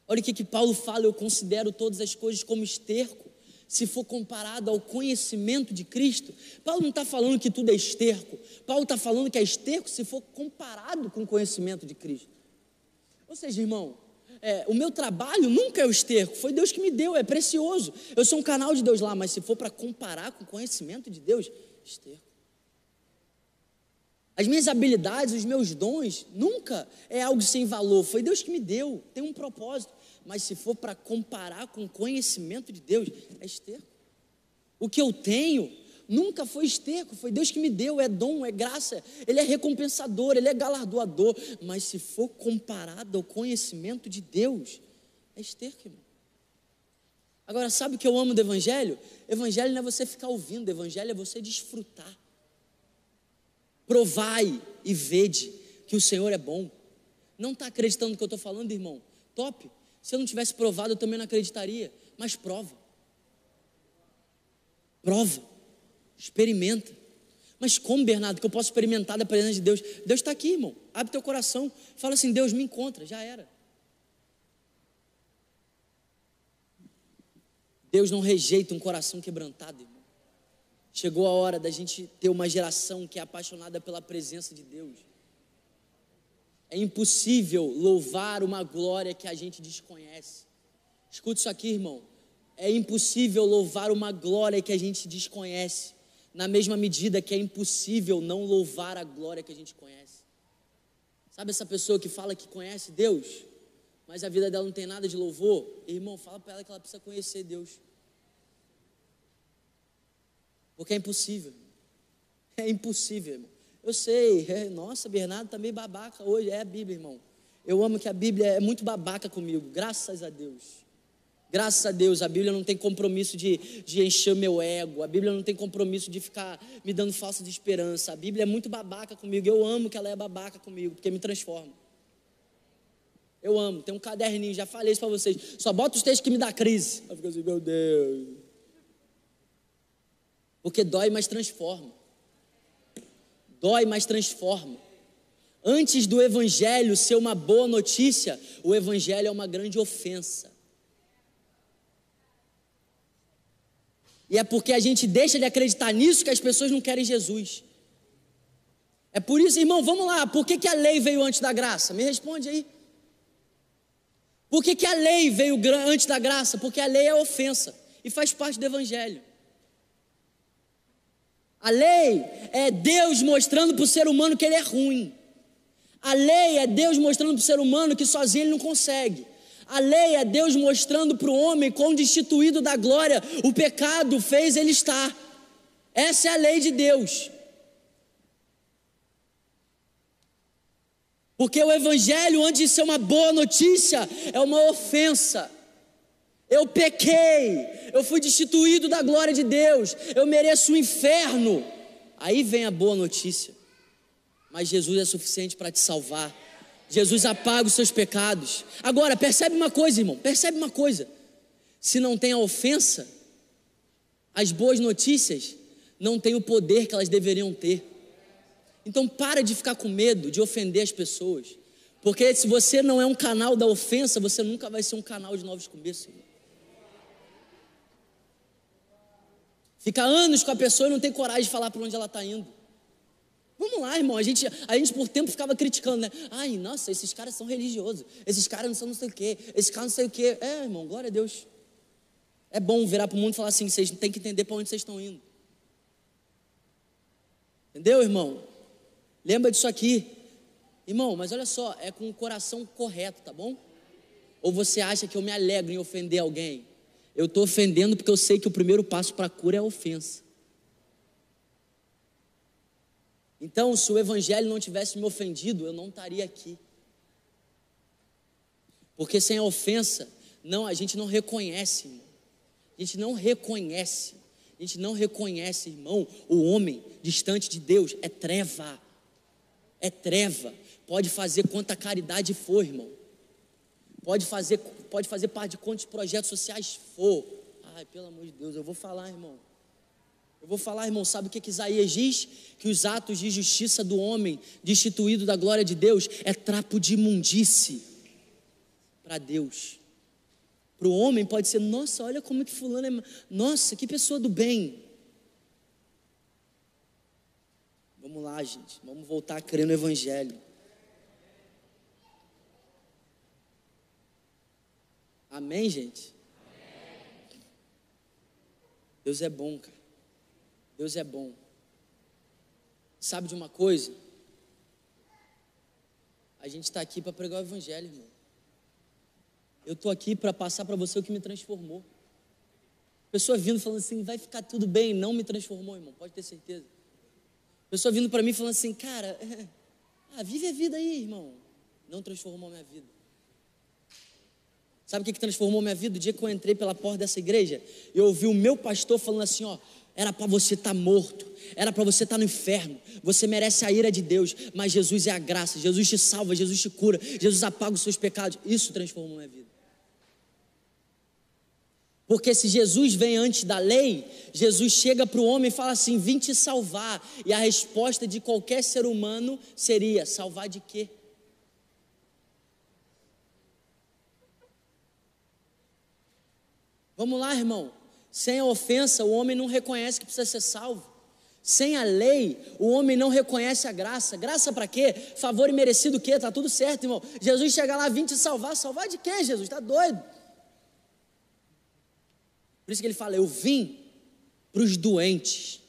Olha o que, que Paulo fala: eu considero todas as coisas como esterco, se for comparado ao conhecimento de Cristo. Paulo não está falando que tudo é esterco, Paulo está falando que é esterco se for comparado com o conhecimento de Cristo. Ou seja, irmão, é, o meu trabalho nunca é o esterco, foi Deus que me deu, é precioso. Eu sou um canal de Deus lá, mas se for para comparar com o conhecimento de Deus, esterco. As minhas habilidades, os meus dons, nunca é algo sem valor. Foi Deus que me deu, tem um propósito. Mas se for para comparar com o conhecimento de Deus, é esterco. O que eu tenho nunca foi esterco, foi Deus que me deu, é dom, é graça, Ele é recompensador, Ele é galardoador. Mas se for comparado ao conhecimento de Deus, é esterco, irmão. Agora, sabe o que eu amo do Evangelho? Evangelho não é você ficar ouvindo, Evangelho é você desfrutar. Provai e vede que o Senhor é bom. Não está acreditando no que eu estou falando, irmão? Top. Se eu não tivesse provado, eu também não acreditaria. Mas prova. Prova. Experimenta. Mas como, Bernardo, que eu posso experimentar da presença de Deus? Deus está aqui, irmão. Abre teu coração. Fala assim: Deus me encontra. Já era. Deus não rejeita um coração quebrantado, irmão. Chegou a hora da gente ter uma geração que é apaixonada pela presença de Deus. É impossível louvar uma glória que a gente desconhece. Escute isso aqui, irmão. É impossível louvar uma glória que a gente desconhece, na mesma medida que é impossível não louvar a glória que a gente conhece. Sabe essa pessoa que fala que conhece Deus, mas a vida dela não tem nada de louvor? Irmão, fala para ela que ela precisa conhecer Deus. Porque é impossível. É impossível, irmão. Eu sei, é, nossa, Bernardo está meio babaca hoje. É a Bíblia, irmão. Eu amo que a Bíblia é muito babaca comigo, graças a Deus. Graças a Deus, a Bíblia não tem compromisso de, de encher meu ego, a Bíblia não tem compromisso de ficar me dando falsa de esperança. A Bíblia é muito babaca comigo, eu amo que ela é babaca comigo, porque me transforma. Eu amo, tem um caderninho, já falei isso para vocês. Só bota os textos que me dá crise. Eu fico assim, meu Deus. Porque dói, mas transforma dói, mas transforma. Antes do evangelho ser uma boa notícia, o evangelho é uma grande ofensa. E é porque a gente deixa de acreditar nisso que as pessoas não querem Jesus. É por isso, irmão, vamos lá, por que, que a lei veio antes da graça? Me responde aí. Por que, que a lei veio antes da graça? Porque a lei é ofensa e faz parte do evangelho. A lei é Deus mostrando para o ser humano que ele é ruim. A lei é Deus mostrando para o ser humano que sozinho ele não consegue. A lei é Deus mostrando para o homem quão destituído da glória o pecado fez ele estar. Essa é a lei de Deus. Porque o Evangelho, antes de ser uma boa notícia, é uma ofensa. Eu pequei, eu fui destituído da glória de Deus, eu mereço o inferno. Aí vem a boa notícia. Mas Jesus é suficiente para te salvar. Jesus apaga os seus pecados. Agora, percebe uma coisa, irmão, percebe uma coisa. Se não tem a ofensa, as boas notícias não têm o poder que elas deveriam ter. Então para de ficar com medo de ofender as pessoas. Porque se você não é um canal da ofensa, você nunca vai ser um canal de novos começos. Irmão. Fica anos com a pessoa e não tem coragem de falar para onde ela está indo. Vamos lá, irmão. A gente, a gente por tempo ficava criticando, né? Ai, nossa, esses caras são religiosos. Esses caras não são não sei o quê. Esses caras não sei o quê. É, irmão, glória a Deus. É bom virar para o mundo e falar assim: vocês têm que entender para onde vocês estão indo. Entendeu, irmão? Lembra disso aqui. Irmão, mas olha só, é com o coração correto, tá bom? Ou você acha que eu me alegro em ofender alguém? Eu estou ofendendo porque eu sei que o primeiro passo para a cura é a ofensa. Então, se o Evangelho não tivesse me ofendido, eu não estaria aqui. Porque sem a ofensa, não, a gente não reconhece, irmão. A gente não reconhece. A gente não reconhece, irmão, o homem distante de Deus é treva. É treva. Pode fazer quanta caridade for, irmão pode fazer, pode fazer parte de quantos projetos sociais for. Ai, pelo amor de Deus, eu vou falar, irmão. Eu vou falar, irmão, sabe o que, que Isaías diz? Que os atos de justiça do homem, destituído da glória de Deus, é trapo de imundície para Deus. Para o homem pode ser, nossa, olha como que fulano é. Nossa, que pessoa do bem. Vamos lá, gente. Vamos voltar a crer no Evangelho. Amém, gente? Amém. Deus é bom, cara. Deus é bom. Sabe de uma coisa? A gente está aqui para pregar o Evangelho, irmão. Eu estou aqui para passar para você o que me transformou. Pessoa vindo falando assim, vai ficar tudo bem, não me transformou, irmão, pode ter certeza. Pessoa vindo para mim falando assim, cara, ah, vive a vida aí, irmão. Não transformou minha vida. Sabe o que, transformou minha vida? O dia que eu entrei pela porta dessa igreja, eu ouvi o meu pastor falando assim: ó, era para você estar tá morto, era para você estar tá no inferno, você merece a ira de Deus, mas Jesus é a graça, Jesus te salva, Jesus te cura, Jesus apaga os seus pecados. Isso transformou minha vida. Porque se Jesus vem antes da lei, Jesus chega para o homem e fala assim: vim te salvar. E a resposta de qualquer ser humano seria: salvar de quê? Vamos lá, irmão. Sem a ofensa, o homem não reconhece que precisa ser salvo. Sem a lei, o homem não reconhece a graça. Graça para quê? Favor imerecido o quê? Tá tudo certo, irmão. Jesus chega lá, vim te salvar. Salvar de quê, Jesus? Está doido? Por isso que ele fala: Eu vim para os doentes.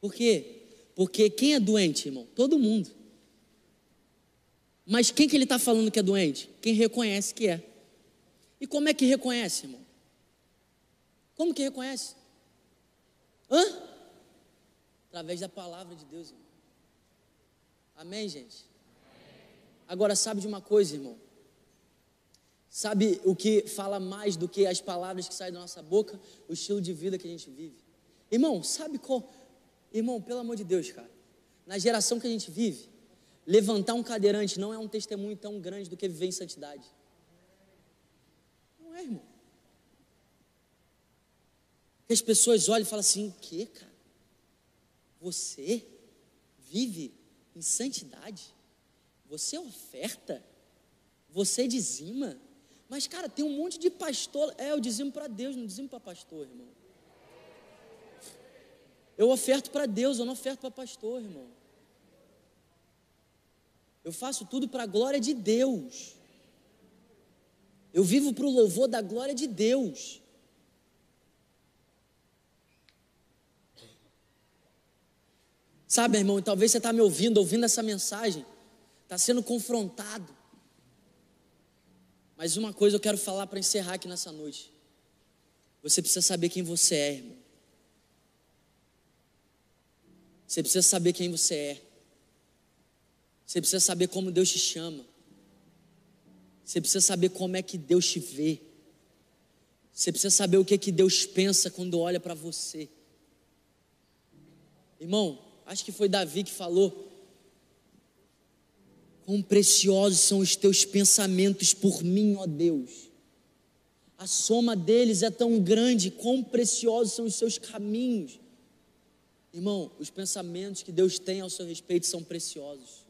Por quê? Porque quem é doente, irmão? Todo mundo. Mas quem que ele está falando que é doente? Quem reconhece que é. E como é que reconhece, irmão? Como que reconhece? Hã? Através da palavra de Deus, irmão. Amém, gente? Agora, sabe de uma coisa, irmão? Sabe o que fala mais do que as palavras que saem da nossa boca? O estilo de vida que a gente vive. Irmão, sabe qual? Irmão, pelo amor de Deus, cara. Na geração que a gente vive, levantar um cadeirante não é um testemunho tão grande do que viver em santidade. É, irmão. Que as pessoas olham e falam assim: o que, cara? Você vive em santidade? Você oferta? Você dizima? Mas, cara, tem um monte de pastor. É, eu dizimo para Deus, não dizimo para pastor, irmão. Eu oferto para Deus, eu não oferto para pastor, irmão. Eu faço tudo para a glória de Deus. Eu vivo para o louvor da glória de Deus. Sabe, irmão, talvez você está me ouvindo, ouvindo essa mensagem, está sendo confrontado. Mas uma coisa eu quero falar para encerrar aqui nessa noite. Você precisa saber quem você é, irmão. Você precisa saber quem você é. Você precisa saber como Deus te chama. Você precisa saber como é que Deus te vê. Você precisa saber o que é que Deus pensa quando olha para você. Irmão, acho que foi Davi que falou Quão preciosos são os teus pensamentos por mim, ó Deus. A soma deles é tão grande, quão preciosos são os seus caminhos. Irmão, os pensamentos que Deus tem ao seu respeito são preciosos.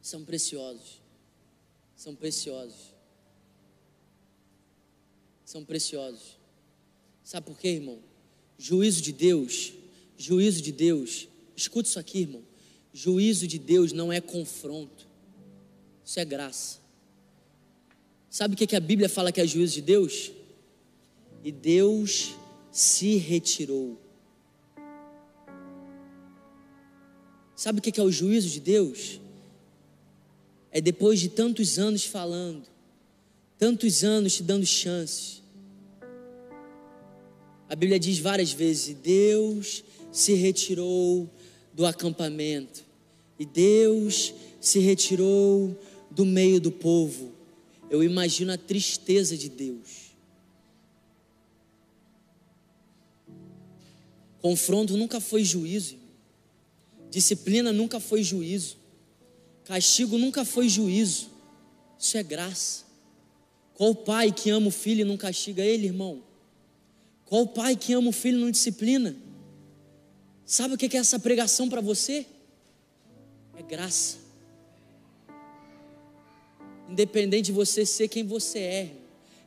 São preciosos. São preciosos. São preciosos. Sabe por quê, irmão? Juízo de Deus, juízo de Deus. Escuta isso aqui, irmão. Juízo de Deus não é confronto, isso é graça. Sabe o que a Bíblia fala que é juízo de Deus? E Deus se retirou. Sabe o que é o juízo de Deus? É depois de tantos anos falando, tantos anos te dando chances. A Bíblia diz várias vezes: Deus se retirou do acampamento. E Deus se retirou do meio do povo. Eu imagino a tristeza de Deus. Confronto nunca foi juízo. Disciplina nunca foi juízo. Castigo nunca foi juízo. Isso é graça. Qual pai que ama o filho e não castiga ele, irmão? Qual pai que ama o filho e não disciplina? Sabe o que é essa pregação para você? É graça. Independente de você ser quem você é,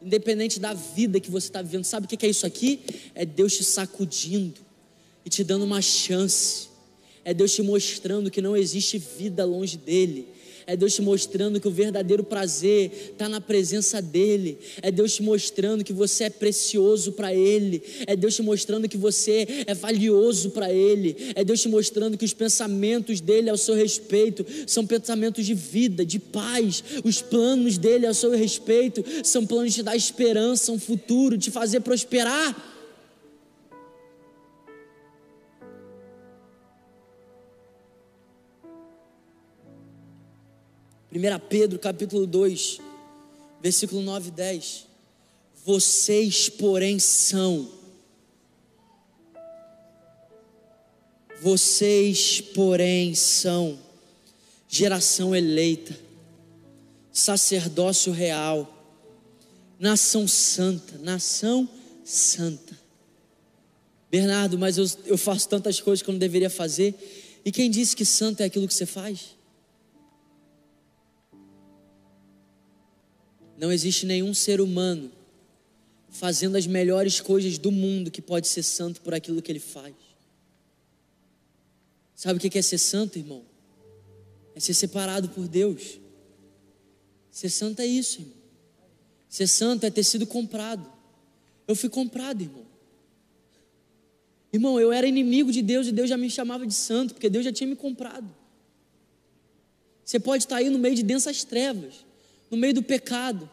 independente da vida que você está vivendo, sabe o que é isso aqui? É Deus te sacudindo e te dando uma chance, é Deus te mostrando que não existe vida longe dele, É Deus te mostrando que o verdadeiro prazer está na presença dEle. É Deus te mostrando que você é precioso para Ele. É Deus te mostrando que você é valioso para Ele. É Deus te mostrando que os pensamentos dEle ao seu respeito são pensamentos de vida, de paz. Os planos dEle ao seu respeito são planos de dar esperança, um futuro, de fazer prosperar. 1 Pedro capítulo 2, versículo 9 e 10. Vocês, porém, são. Vocês, porém, são geração eleita, sacerdócio real, nação santa, nação santa. Bernardo, mas eu, eu faço tantas coisas que eu não deveria fazer. E quem disse que santo é aquilo que você faz? Não existe nenhum ser humano fazendo as melhores coisas do mundo que pode ser santo por aquilo que ele faz. Sabe o que é ser santo, irmão? É ser separado por Deus. Ser santo é isso, irmão. Ser santo é ter sido comprado. Eu fui comprado, irmão. Irmão, eu era inimigo de Deus e Deus já me chamava de santo, porque Deus já tinha me comprado. Você pode estar aí no meio de densas trevas, no meio do pecado.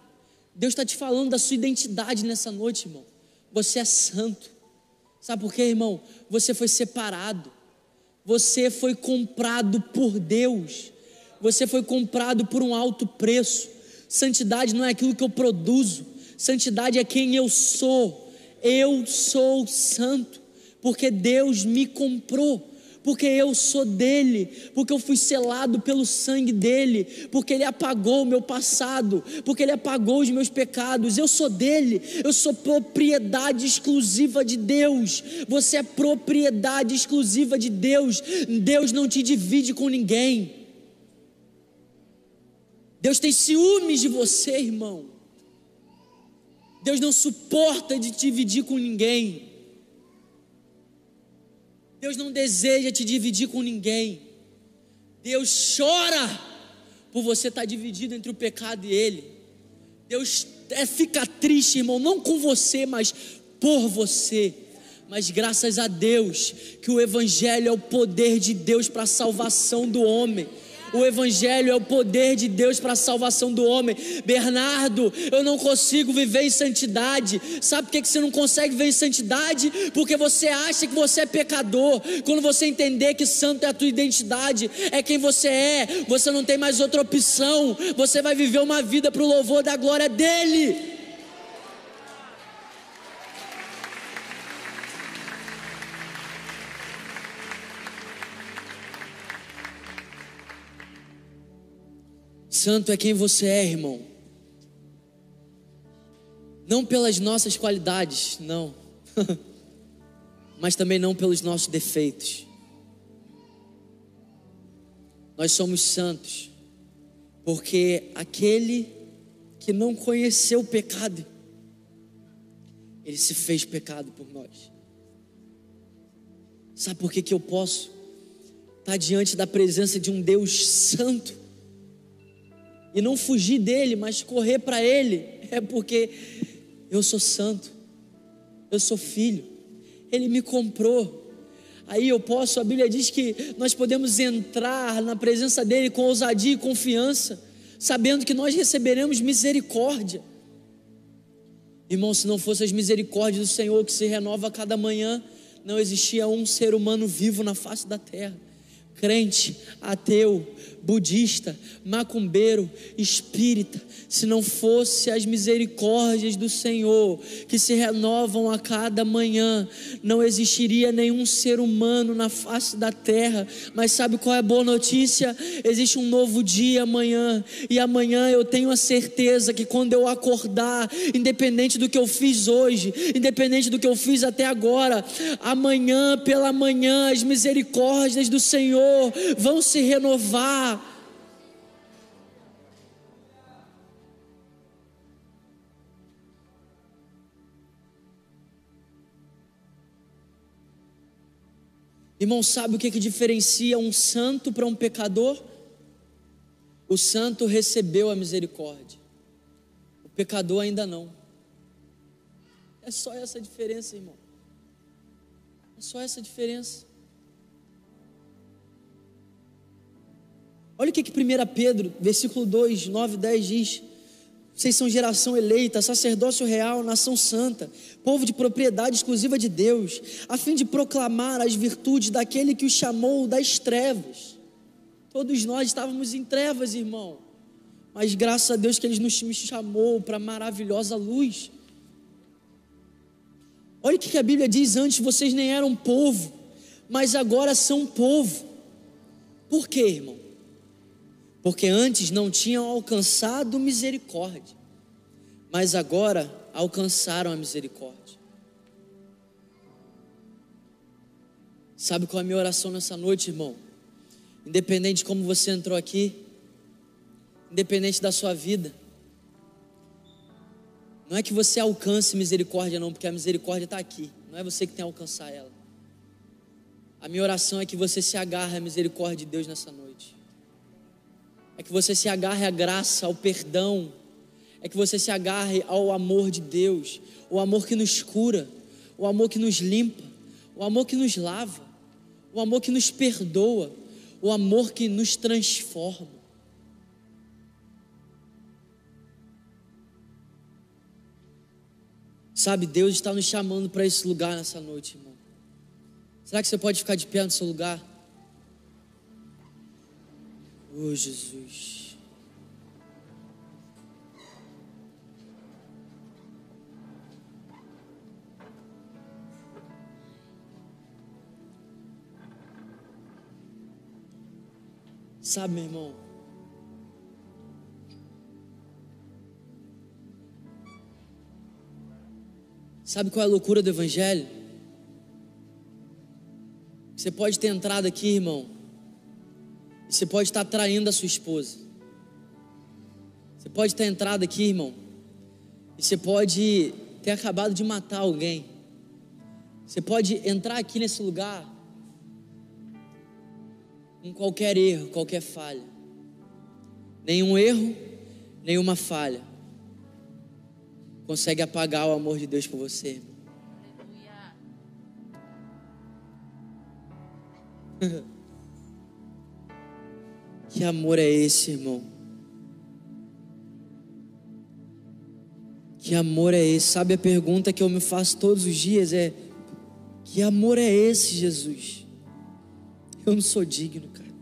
Deus está te falando da sua identidade nessa noite, irmão. Você é santo. Sabe por quê, irmão? Você foi separado. Você foi comprado por Deus. Você foi comprado por um alto preço. Santidade não é aquilo que eu produzo. Santidade é quem eu sou. Eu sou santo, porque Deus me comprou porque eu sou dele, porque eu fui selado pelo sangue dele, porque ele apagou o meu passado, porque ele apagou os meus pecados. Eu sou dele, eu sou propriedade exclusiva de Deus. Você é propriedade exclusiva de Deus. Deus não te divide com ninguém. Deus tem ciúmes de você, irmão. Deus não suporta de te dividir com ninguém. Deus não deseja te dividir com ninguém. Deus chora por você estar dividido entre o pecado e Ele. Deus é, fica triste, irmão, não com você, mas por você. Mas graças a Deus que o Evangelho é o poder de Deus para a salvação do homem. O Evangelho é o poder de Deus para a salvação do homem. Bernardo, eu não consigo viver em santidade. Sabe por que você não consegue viver em santidade? Porque você acha que você é pecador. Quando você entender que santo é a tua identidade, é quem você é, você não tem mais outra opção. Você vai viver uma vida para o louvor da glória dEle. Santo é quem você é, irmão. Não pelas nossas qualidades, não. Mas também não pelos nossos defeitos. Nós somos santos, porque aquele que não conheceu o pecado, ele se fez pecado por nós. Sabe por que, que eu posso estar diante da presença de um Deus santo? E não fugir dele, mas correr para ele, é porque eu sou santo, eu sou filho, ele me comprou. Aí eu posso, a Bíblia diz que nós podemos entrar na presença dele com ousadia e confiança, sabendo que nós receberemos misericórdia. Irmão, se não fosse as misericórdias do Senhor que se renova a cada manhã, não existia um ser humano vivo na face da terra crente, ateu, budista, macumbeiro, espírita, se não fosse as misericórdias do Senhor que se renovam a cada manhã, não existiria nenhum ser humano na face da terra. Mas sabe qual é a boa notícia? Existe um novo dia amanhã, e amanhã eu tenho a certeza que quando eu acordar, independente do que eu fiz hoje, independente do que eu fiz até agora, amanhã pela manhã as misericórdias do Senhor Senhor vão se renovar. Irmão, sabe o que, que diferencia um santo para um pecador? O santo recebeu a misericórdia, o pecador ainda não. É só essa diferença, irmão. É só essa diferença. Olha o que, que 1 Pedro, versículo 2, 9, 10 diz. Vocês são geração eleita, sacerdócio real, nação santa, povo de propriedade exclusiva de Deus, a fim de proclamar as virtudes daquele que o chamou das trevas. Todos nós estávamos em trevas, irmão, mas graças a Deus que Ele nos chamou para a maravilhosa luz. Olha o que a Bíblia diz: antes vocês nem eram povo, mas agora são povo. Por quê, irmão? Porque antes não tinham alcançado misericórdia, mas agora alcançaram a misericórdia. Sabe qual é a minha oração nessa noite, irmão? Independente de como você entrou aqui, independente da sua vida, não é que você alcance misericórdia, não, porque a misericórdia está aqui, não é você que tem que alcançar ela. A minha oração é que você se agarre à misericórdia de Deus nessa noite é que você se agarre à graça, ao perdão, é que você se agarre ao amor de Deus, o amor que nos cura, o amor que nos limpa, o amor que nos lava, o amor que nos perdoa, o amor que nos transforma. Sabe, Deus está nos chamando para esse lugar nessa noite, irmão. Será que você pode ficar de pé no seu lugar? Oh, Jesus. Sabe, meu irmão? Sabe qual é a loucura do Evangelho? Você pode ter entrado aqui, irmão, você pode estar traindo a sua esposa. Você pode ter entrado aqui, irmão. E você pode ter acabado de matar alguém. Você pode entrar aqui nesse lugar com qualquer erro, qualquer falha. Nenhum erro, nenhuma falha consegue apagar o amor de Deus por você. Aleluia. Que amor é esse, irmão? Que amor é esse? Sabe a pergunta que eu me faço todos os dias é: Que amor é esse, Jesus? Eu não sou digno, cara.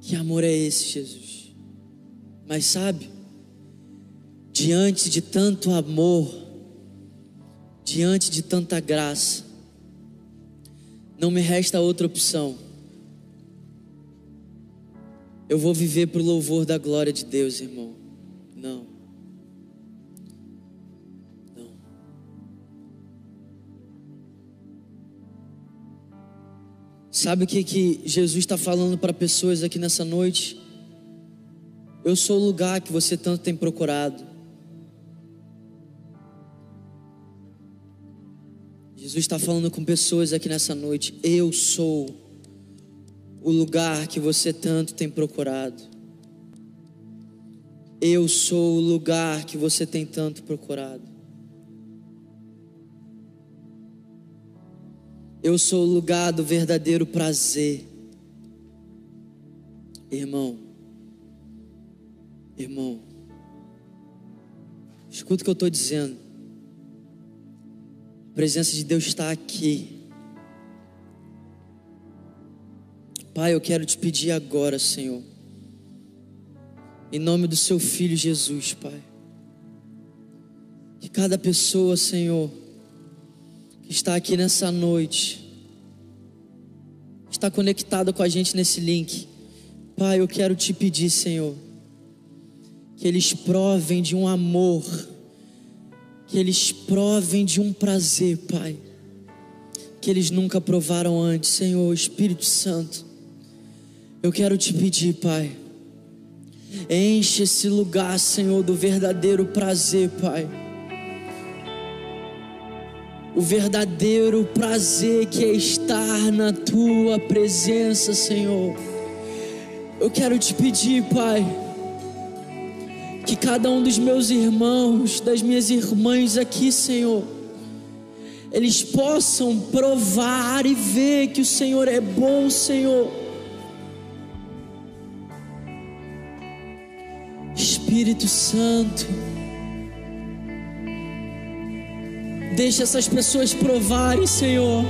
Que amor é esse, Jesus? Mas sabe, diante de tanto amor, diante de tanta graça, não me resta outra opção eu vou viver para o louvor da glória de Deus, irmão. Não. Não. Sabe o que, que Jesus está falando para pessoas aqui nessa noite? Eu sou o lugar que você tanto tem procurado. Jesus está falando com pessoas aqui nessa noite. Eu sou o lugar que você tanto tem procurado. Eu sou o lugar que você tem tanto procurado. Eu sou o lugar do verdadeiro prazer. Irmão, irmão, escuta o que eu estou dizendo. A presença de Deus está aqui. Pai, eu quero te pedir agora, Senhor, em nome do Seu Filho Jesus, Pai, que cada pessoa, Senhor, que está aqui nessa noite, está conectada com a gente nesse link, Pai, eu quero te pedir, Senhor, que eles provem de um amor, que eles provem de um prazer, Pai, que eles nunca provaram antes, Senhor, Espírito Santo. Eu quero te pedir, Pai, enche esse lugar, Senhor, do verdadeiro prazer, Pai. O verdadeiro prazer que é estar na tua presença, Senhor. Eu quero te pedir, Pai, que cada um dos meus irmãos, das minhas irmãs aqui, Senhor, eles possam provar e ver que o Senhor é bom, Senhor. Espírito Santo, deixa essas pessoas provarem, Senhor,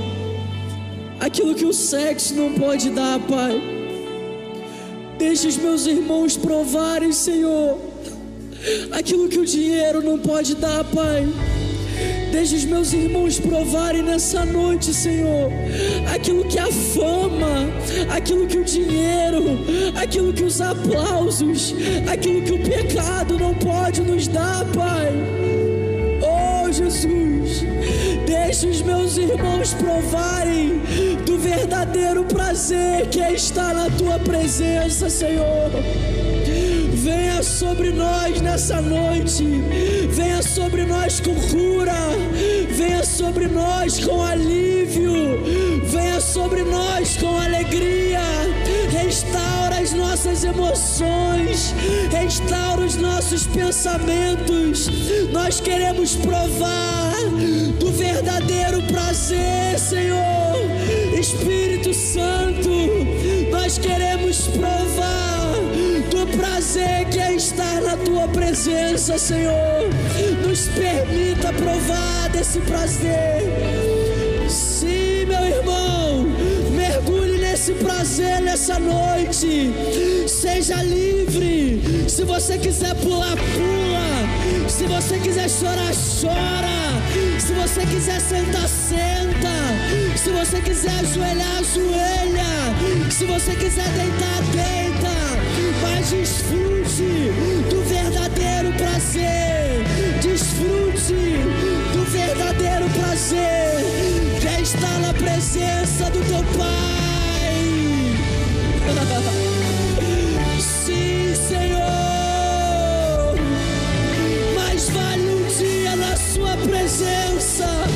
aquilo que o sexo não pode dar, Pai. Deixa os meus irmãos provarem, Senhor, aquilo que o dinheiro não pode dar, Pai. Deixa os meus irmãos provarem nessa noite, Senhor, aquilo que a fama, aquilo que o dinheiro, aquilo que os aplausos, aquilo que o pecado não pode nos dar, Pai. Oh, Jesus, deixa os meus irmãos provarem do verdadeiro prazer que é estar na tua presença, Senhor. Venha sobre nós nessa noite. Venha sobre nós com cura. Venha sobre nós com alívio. Venha sobre nós com alegria. Restaura as nossas emoções. Restaura os nossos pensamentos. Nós queremos provar do verdadeiro prazer, Senhor. Espírito Santo, nós queremos provar do prazer que é estar na tua presença, Senhor. Nos permita provar desse prazer. Sim, meu irmão, mergulhe nesse prazer nessa noite. Seja livre. Se você quiser pular, pula. Se você quiser chorar, chora. Se você quiser sentar, senta. Se você quiser ajoelhar, ajoelha. Se você quiser deitar, deita desfrute do verdadeiro prazer. Desfrute do verdadeiro prazer de estar na presença do teu Pai. Sim, Senhor. Mas vale um dia na sua presença.